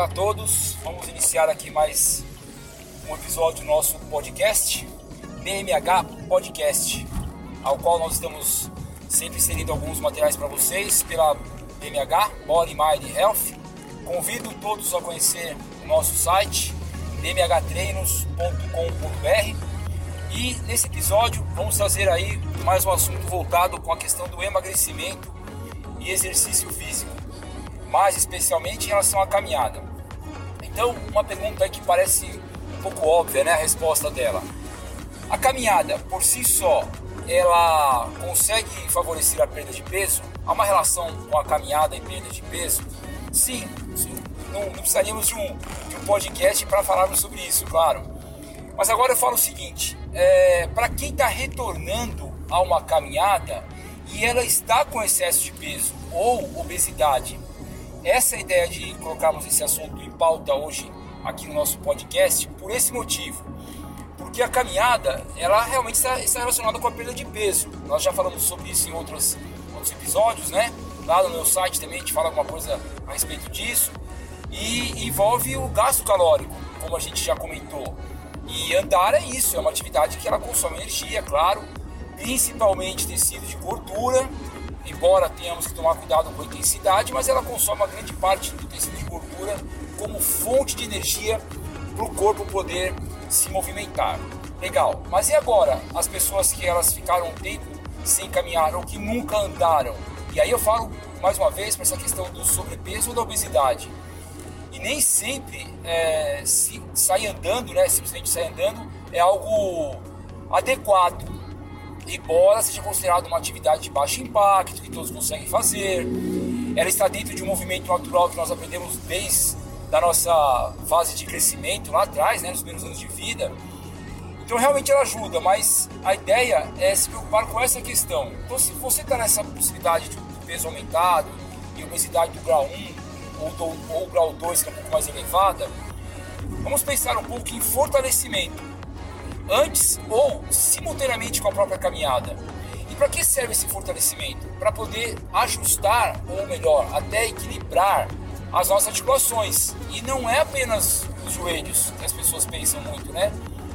Olá a todos, vamos iniciar aqui mais um episódio do nosso podcast, BMH Podcast, ao qual nós estamos sempre inserindo alguns materiais para vocês pela BMH, Body Mind Health. Convido todos a conhecer o nosso site, bmhtreinos.com.br e nesse episódio vamos trazer aí mais um assunto voltado com a questão do emagrecimento e exercício físico, mais especialmente em relação à caminhada. Então, uma pergunta que parece um pouco óbvia, né, a resposta dela. A caminhada por si só, ela consegue favorecer a perda de peso? Há uma relação com a caminhada e perda de peso? Sim, sim. Não, não precisaríamos de um, de um podcast para falarmos sobre isso, claro. Mas agora eu falo o seguinte: é, para quem está retornando a uma caminhada e ela está com excesso de peso ou obesidade, essa é ideia de colocarmos esse assunto em pauta hoje aqui no nosso podcast por esse motivo. Porque a caminhada, ela realmente está, está relacionada com a perda de peso. Nós já falamos sobre isso em outros, outros episódios, né? Lá no meu site também a gente fala alguma coisa a respeito disso. E envolve o gasto calórico, como a gente já comentou. E andar é isso, é uma atividade que ela consome energia, claro, principalmente tecido de gordura, embora tenhamos que tomar cuidado com a intensidade, mas ela consome uma grande parte do tecido de gordura como fonte de energia para o corpo poder se movimentar. Legal, mas e agora as pessoas que elas ficaram um tempo sem caminhar ou que nunca andaram? E aí eu falo mais uma vez para essa questão do sobrepeso ou da obesidade e nem sempre é, se sair andando, né, simplesmente sair andando, é algo adequado, embora seja considerado uma atividade de baixo impacto, que todos conseguem fazer. Ela está dentro de um movimento natural que nós aprendemos desde a nossa fase de crescimento lá atrás, né, nos primeiros anos de vida. Então realmente ela ajuda, mas a ideia é se preocupar com essa questão. Então se você está nessa possibilidade de peso aumentado e obesidade do grau 1, ou, do, ou grau 2, que é um pouco mais elevada, vamos pensar um pouco em fortalecimento, antes ou simultaneamente com a própria caminhada. E para que serve esse fortalecimento? Para poder ajustar, ou melhor, até equilibrar as nossas articulações. E não é apenas os joelhos, que as pessoas pensam muito, né?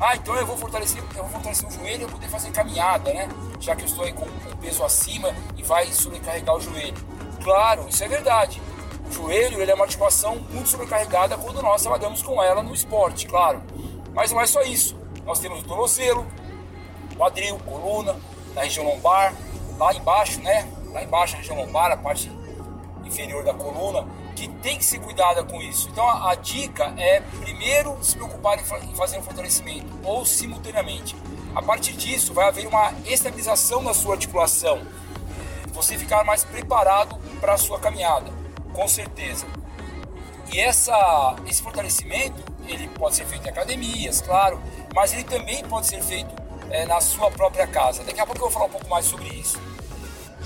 Ah, então eu vou fortalecer, eu vou fortalecer o joelho e poder fazer caminhada, né? Já que eu estou aí com o peso acima e vai sobrecarregar o joelho. Claro, isso é verdade. O joelho ele é uma articulação muito sobrecarregada quando nós trabalhamos com ela no esporte, claro. Mas não é só isso. Nós temos o tornozelo, quadril, coluna, na região lombar, lá embaixo, né? Lá embaixo, a região lombar, a parte inferior da coluna, que tem que ser cuidada com isso. Então a, a dica é primeiro se preocupar em, em fazer um fortalecimento ou simultaneamente. A partir disso vai haver uma estabilização na sua articulação, você ficar mais preparado para a sua caminhada com certeza. E essa, esse fortalecimento, ele pode ser feito em academias, claro, mas ele também pode ser feito é, na sua própria casa. Daqui a pouco eu vou falar um pouco mais sobre isso.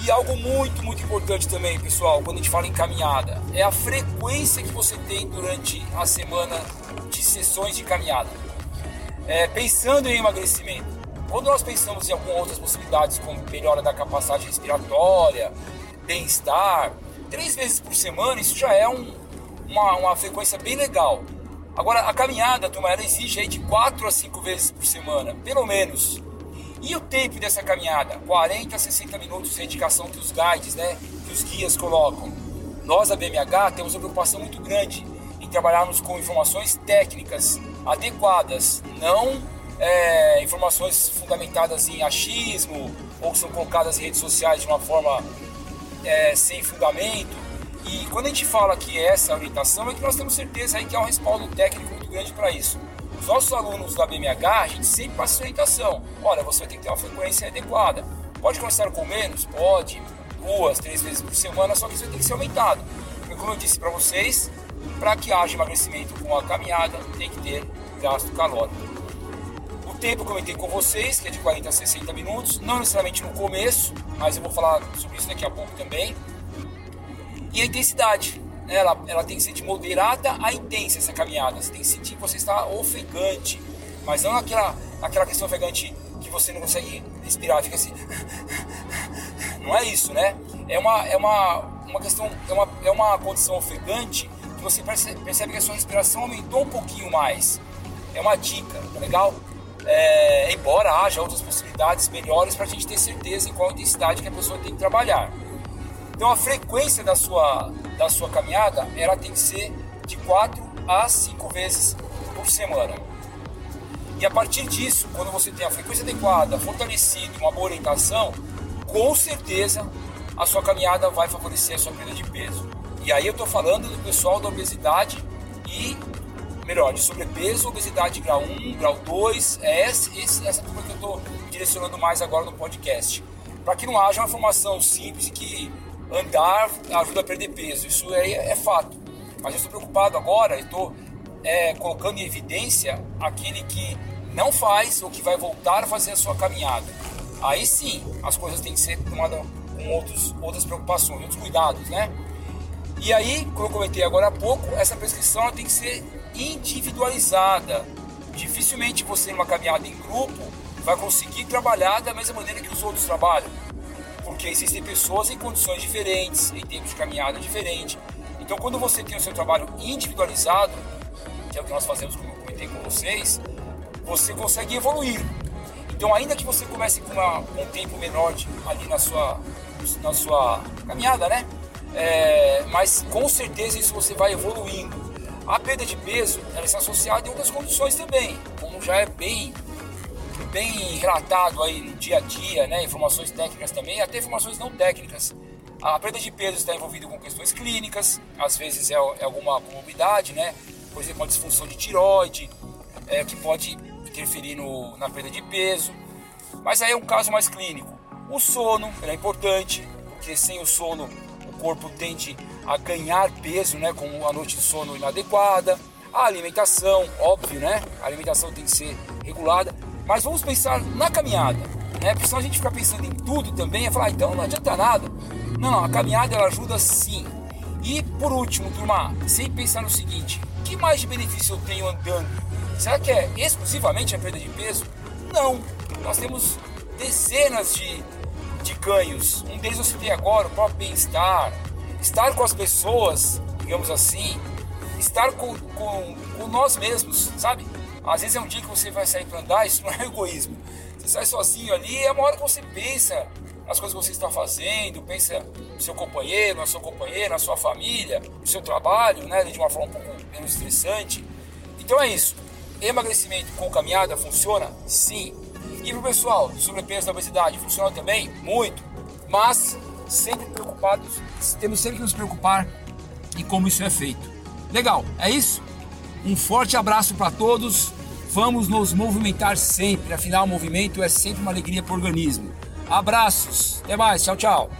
E algo muito, muito importante também, pessoal, quando a gente fala em caminhada, é a frequência que você tem durante a semana de sessões de caminhada. É, pensando em emagrecimento, quando nós pensamos em algumas outras possibilidades, como melhora da capacidade respiratória, bem-estar, três vezes por semana, isso já é um, uma, uma frequência bem legal. Agora, a caminhada, turma, ela exige aí de quatro a cinco vezes por semana, pelo menos. E o tempo dessa caminhada? 40 a 60 minutos de indicação que os guides, né, que os guias colocam. Nós, a BMH, temos uma preocupação muito grande em trabalharmos com informações técnicas adequadas, não é, informações fundamentadas em achismo ou que são colocadas em redes sociais de uma forma é, sem fundamento. E quando a gente fala que é essa orientação, é que nós temos certeza aí que há um respaldo técnico muito grande para isso. Os nossos alunos da BMH, a gente sempre passa essa orientação. Olha, você vai ter que ter uma frequência adequada. Pode começar com menos? Pode. Duas, três vezes por semana, só que isso vai ter que ser aumentado. Porque, como eu disse para vocês, para que haja emagrecimento com a caminhada, tem que ter gasto calórico tempo eu comentei com vocês, que é de 40 a 60 minutos, não necessariamente no começo, mas eu vou falar sobre isso daqui a pouco também. E a intensidade, né? ela, ela tem que ser de moderada a intensa essa caminhada. Você tem que sentir que você está ofegante, mas não aquela, aquela questão ofegante que você não consegue respirar, fica assim. Não é isso, né? É uma, é uma, uma questão, é uma, é uma condição ofegante que você percebe que a sua respiração aumentou um pouquinho mais. É uma dica, tá legal? É, embora haja outras possibilidades melhores para a gente ter certeza em qual intensidade que a pessoa tem que trabalhar. Então a frequência da sua, da sua caminhada ela tem que ser de 4 a 5 vezes por semana. E a partir disso, quando você tem a frequência adequada, fortalecida, uma boa orientação, com certeza a sua caminhada vai favorecer a sua perda de peso. E aí eu estou falando do pessoal da obesidade e, melhor, de sobrepeso, obesidade grau 1, grau 2, é esse, essa turma que eu estou direcionando mais agora no podcast. Para que não haja uma informação simples que andar ajuda a perder peso, isso é, é fato. Mas eu estou preocupado agora, estou é, colocando em evidência aquele que não faz ou que vai voltar a fazer a sua caminhada. Aí sim, as coisas têm que ser tomadas com outros, outras preocupações, outros cuidados, né? E aí, como eu comentei agora há pouco, essa prescrição tem que ser individualizada. Dificilmente você, numa caminhada em grupo, vai conseguir trabalhar da mesma maneira que os outros trabalham. Porque existem pessoas em condições diferentes, em tempos de caminhada diferentes. Então, quando você tem o seu trabalho individualizado, que é o que nós fazemos, como eu comentei com vocês, você consegue evoluir. Então, ainda que você comece com, uma, um tempo menor de, ali na sua, na sua caminhada, né? É, mas com certeza isso você vai evoluindo. A perda de peso ela está associada em outras condições também, como já é bem, bem relatado aí no dia a dia, né? informações técnicas também, até informações não técnicas. A perda de peso está envolvida com questões clínicas, às vezes é, é alguma comorbidade, né? por exemplo, uma disfunção de tiroide, é, que pode interferir no, na perda de peso. Mas aí é um caso mais clínico. O sono é importante, porque sem o sono o corpo tende a ganhar peso, né, com a noite de sono inadequada. A alimentação, óbvio, né? A alimentação tem que ser regulada. Mas vamos pensar na caminhada, né? Porque senão a gente fica pensando em tudo também, é falar, ah, então não adianta nada. Não, não, a caminhada ela ajuda sim. E por último, turma, sem pensar no seguinte: que mais de benefício eu tenho andando? Será que é exclusivamente a perda de peso? Não. Nós temos dezenas de, de ganhos. Um deles eu citei agora, o próprio bem-estar, estar com as pessoas, digamos assim, estar com, com, com nós mesmos, sabe? Às vezes é um dia que você vai sair para andar, isso não é egoísmo. Você sai sozinho ali, é uma hora que você pensa nas coisas que você está fazendo, pensa no seu companheiro, na sua companheira, na sua família, no seu trabalho, né, de uma forma um pouco menos estressante. Então é isso. Emagrecimento com caminhada funciona? Sim. E o pessoal sobrepeso da obesidade, funciona também? Muito. Mas sempre preocupados, temos sempre que nos preocupar em como isso é feito. Legal, é isso? Um forte abraço para todos. Vamos nos movimentar sempre, afinal, o movimento é sempre uma alegria para o organismo. Abraços, até mais, tchau, tchau.